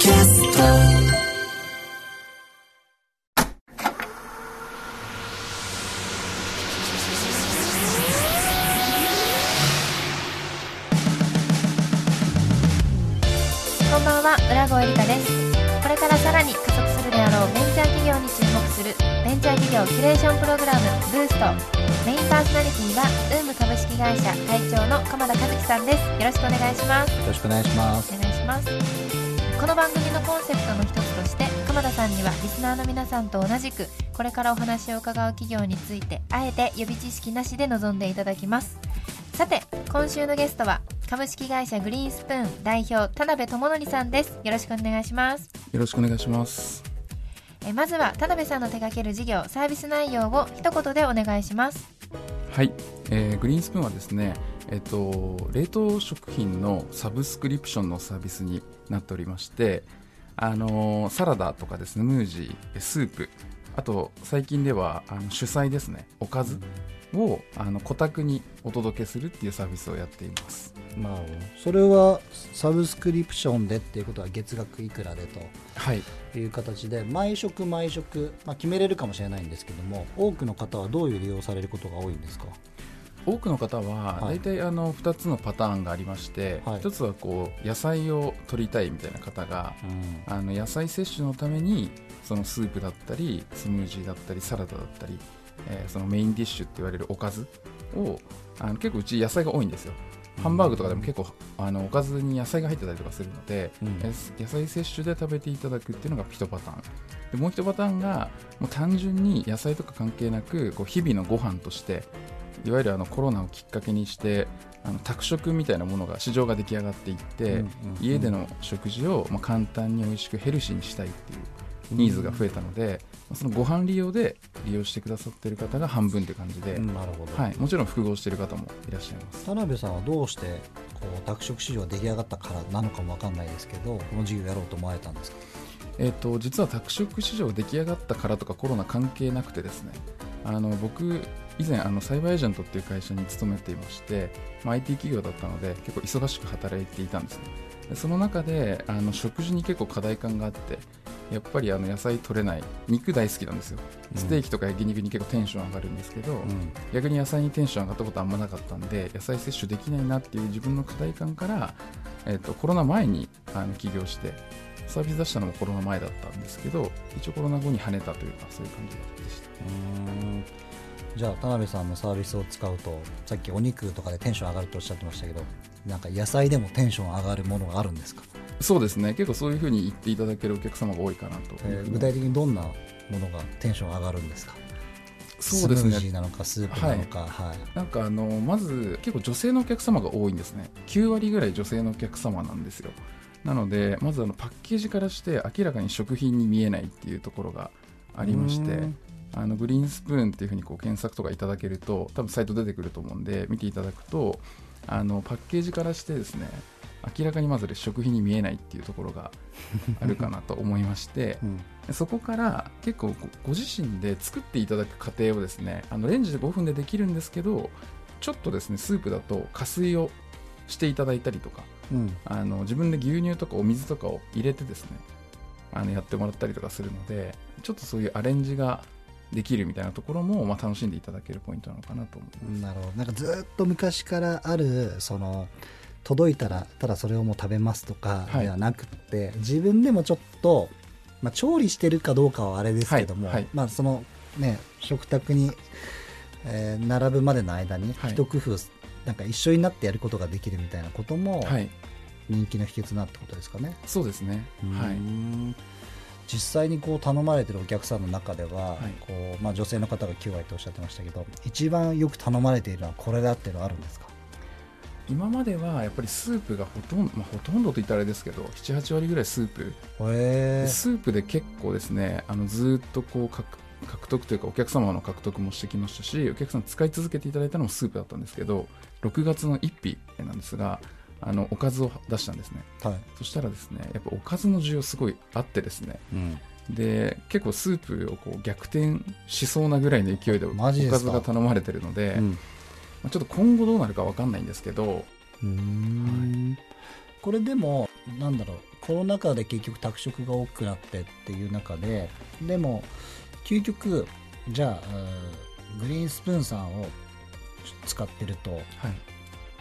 キャスト。こんばんは浦越理香です。これからさらに加速するであろうベンチャー企業に注目するベンチャー企業キュレーションプログラムブースト。メインパーソナリティはウーム株式会社会長の鎌田和樹さんです。よろしくお願いします。よろしくお願いします。お願いしますこの番組のコンセプトの一つとして鎌田さんにはリスナーの皆さんと同じくこれからお話を伺う企業についてあえて予備知識なしで臨んでいただきます。さて今週のゲストは株式会社グリーンスプーン代表田辺智則さんです。よろしくお願いします。よろしくお願いします。えまずは田辺さんの手掛ける事業サービス内容を一言でお願いします。はい、えーグリーンスプーンはですね、えっと冷凍食品のサブスクリプションのサービスになっておりまして、あのーサラダとかですね、ムージー、スープ、あと最近ではあの主菜ですね、おかずをあの顧客にお届けするっていうサービスをやっています。まあそれはサブスクリプションでっていうことは月額いくらではい、という形で毎食毎食、まあ、決めれるかもしれないんですけども多くの方はどういう利用されることが多いんですか？多くの方ははい。大体あの2つのパターンがありまして、はい。1つはこう野菜を取りたいみたいな方がうん。あの野菜摂取のためにそのスープだったりスムージーだったりサラダだったり、えーそのメインディッシュって言われるおかずをあの結構うち野菜が多いんですよ。ハンバーグとかでも結構あのおかずに野菜が入ってたりとかするので、うん。えー野菜摂取で食べていただくっていうのが1パターン。でもう1パターンがもう単純に野菜とか関係なくこう日々のご飯としていわゆるあのコロナをきっかけにしてあの宅食みたいなものが市場が出来上がっていって、家での食事をまあ簡単に美味しくヘルシーにしたいっていうニーズが増えたので、まあそのご飯利用で利用してくださっている方が半分という感じで、うんなるほど、はい、もちろん複合している方もいらっしゃいます。田辺さんはどうしてこう宅食市場が出来上がったからなのかもわかんないですけどこの事業やろうと思われたんですか？えー、と実は宅食市場が出来上がったからとかコロナ関係なくてですねあの僕以前あのサイバーエージェントっていう会社に勤めていまして、まあ、IT 企業だったので結構忙しく働いていたんですね。でその中であの食事に結構課題感があってやっぱりあの野菜取れない。肉大好きなんですよ。ステーキとか焼肉に結構テンション上がるんですけど、うん。逆に野菜にテンション上がったことあんまなかったんで野菜摂取できないなっていう自分の課題感から、えっとコロナ前にあの起業してサービス出したのもコロナ前だったんですけど一応コロナ後に跳ねたというかそういう感じでしたじゃあ田辺さんのサービスを使うとさっきお肉とかでテンション上がるとおっしゃってましたけどなんか野菜でもテンション上がるものがあるんですか、そうですね。結構そういうふうに言っていただけるお客様が多いかなと、えー具体的にどんなものがテンション上がるんですか？そうですスムージーねなのかスープなのかはい、なんかあのまず結構女性のお客様が多いんですね。9割ぐらい女性のお客様なんですよ。なのでまずあのパッケージからして明らかに食品に見えないっていうところがありましてうんあのグリーンスプーンっていうふうにこう検索とかいただけると多分サイト出てくると思うんで見ていただくとあのパッケージからしてですね明らかにまず食品に見えないっていうところが あるかなと思いましてうん。そこから結構ごご自身で作っていただく過程をですねあのレンジで5分でできるんですけどちょっとですねスープだと加水をしていただいたりとかうん。あの自分で牛乳とかお水とかを入れてですねあのやってもらったりとかするのでちょっとそういうアレンジができるみたいなところも、まあ、楽しんでいただけるポイントなのかなと思います。なるほどなんかずっと昔からあるその届いたらただそれをもう食べますとかはいではなくって、自分でもちょっと、まあ、調理してるかどうかはあれですけども、はいはいまあそのね食卓に、えー並ぶまでの間にはい一工夫、なんか一緒になってやることができるみたいなこともはい、人気の秘訣なってことですかね。そうですね。はい。ん実際にこう頼まれてるお客さんの中では、はい。こうまあ、女性の方が9割とおっしゃってましたけど一番よく頼まれているのはこれだっていうのはあるんですか？今まではやっぱりスープがほとんど、まあ、ほとんどと言ったらあれですけど78割ぐらいスープ。スープで結構ですねあのずーっとこう獲獲得というかお客様の獲得もしてきましたしお客さん使い続けていただいたのもスープだったんですけど6月の1日なんですがあのおかずを出したんですね。はい、そしたらですねやっぱおかずの需要すごいあってですね。で結構スープをこう逆転しそうなぐらいの勢いでおか？かずが頼まれてるので、うん。まあちょっと今後どうなるか分かんないんですけどうーん。これでもなんだろうコロナ禍で結局宅食が多くなってっていう中ででも究極じゃあグリーンスプーンさんを使ってると、はい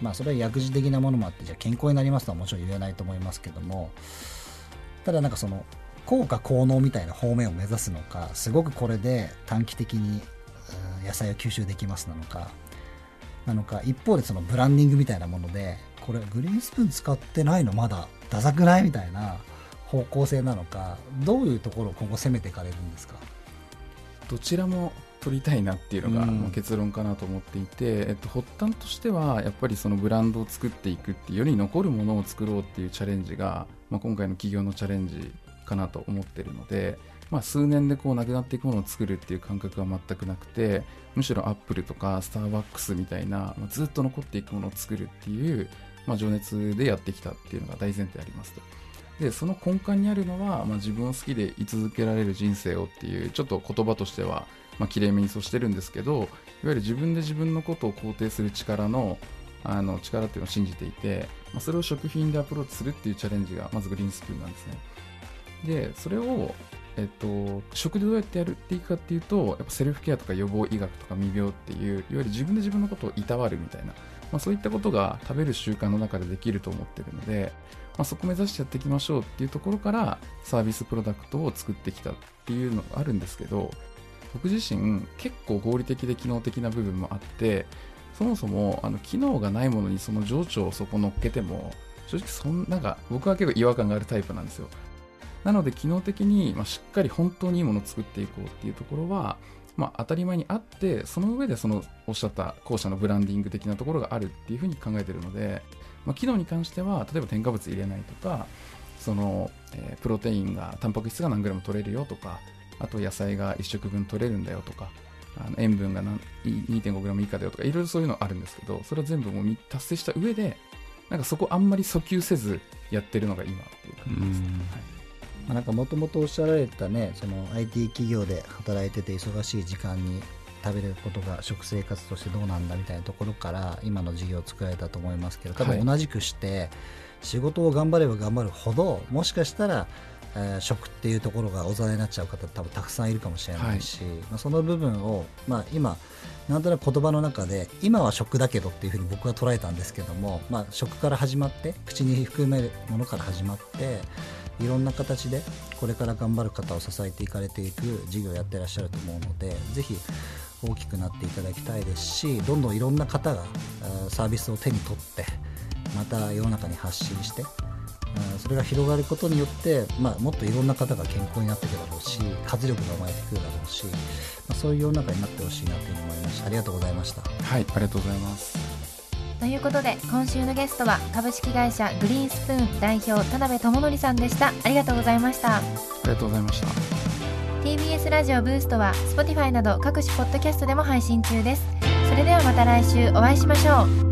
まあそれは薬事的なものもあってじゃあ健康になりますとはもちろん言えないと思いますけどもただなんかその効果効能みたいな方面を目指すのかすごくこれで短期的に野菜を吸収できますなのかなのか一方でそのブランディングみたいなものでこれグリーンスプーン使ってないのまだダサくないみたいな方向性なのかどういうところを今後攻めていかれるんですか？どちらも取りたいなっていうのがうんまあ結論かなと思っていて、えっと、発端としてはやっぱりそのブランドを作っていくっていうより残るものを作ろうっていうチャレンジが、まあ、今回の企業のチャレンジかなと思ってるので、まあ、数年でこうなくなっていくものを作るっていう感覚は全くなくてむしろアップルとかスターバックスみたいな、まあ、ずっと残っていくものを作るっていう、まあ、情熱でやってきたっていうのが大前提ありますと。でその根幹にあるのは、まあ、自分を好きで居続けられる人生をっていうちょっと言葉としては、まあ綺麗めにそうしてるんですけどいわゆる自分で自分のことを肯定する力のあの力っていうのを信じていて、まあ、それを食品でアプローチするっていうチャレンジがまずグリーンスプーンなんですね。でそれをえっと、食でどうやってやるっていくかっていうとやっぱセルフケアとか予防医学とか未病っていういわゆる自分で自分のことをいたわるみたいな、まあ、そういったことが食べる習慣の中でできると思ってるので、まあ、そこ目指してやっていきましょうっていうところからサービスプロダクトを作ってきたっていうのがあるんですけど僕自身結構合理的で機能的な部分もあってそもそもあの機能がないものにその情緒をそこ乗っけても正直そんなんか僕は結構違和感があるタイプなんですよ。なので機能的に、まあ、しっかり本当にいいものを作っていこうっていうところは、まあ、当たり前にあってその上でそのおっしゃった後者のブランディング的なところがあるっていうふうに考えてるので、まあ、機能に関しては例えば添加物入れないとかその、えープロテインがタンパク質が何グラム取れるよとかあと野菜が1食分取れるんだよとかあの塩分が何い 2.5g 以下だよとかいろいろそういうのあるんですけどそれは全部もうみ達成した上でなんかそこあんまり訴求せずやってるのが今っていう感じです。ね、なんかもともとおっしゃられたねその IT 企業で働いてて忙しい時間に食べることが食生活としてどうなんだみたいなところから今の事業を作られたと思いますけど多はい。分同じくして仕事を頑張れば頑張るほどもしかしたら、えー食っていうところがおざなりになっちゃう方多分たくさんいるかもしれないし、まあ、その部分を、まあ、今なんとなく言葉の中で今は食だけどっていうふうに僕は捉えたんですけども、まあ、食から始まって口に含めるものから始まっていろんな形でこれから頑張る方を支えていかれていく事業をやってらっしゃると思うのでぜひ大きくなっていただきたいですしどんどんいろんな方がサービスを手に取ってまた世の中に発信してそれが広がることによって、まあ、もっといろんな方が健康になっていくだろうし活力が生まれてくるだろうし、まあ、そういう世の中になってほしいなというふうに思いました。ありがとうございました。はい、ありがとうございます。ということで今週のゲストは株式会社グリーンスプーン代表田辺智則さんでした。ありがとうございました。ありがとうございました。TBS ラジオブーストは Spotify など各種ポッドキャストでも配信中です。それではまた来週お会いしましょう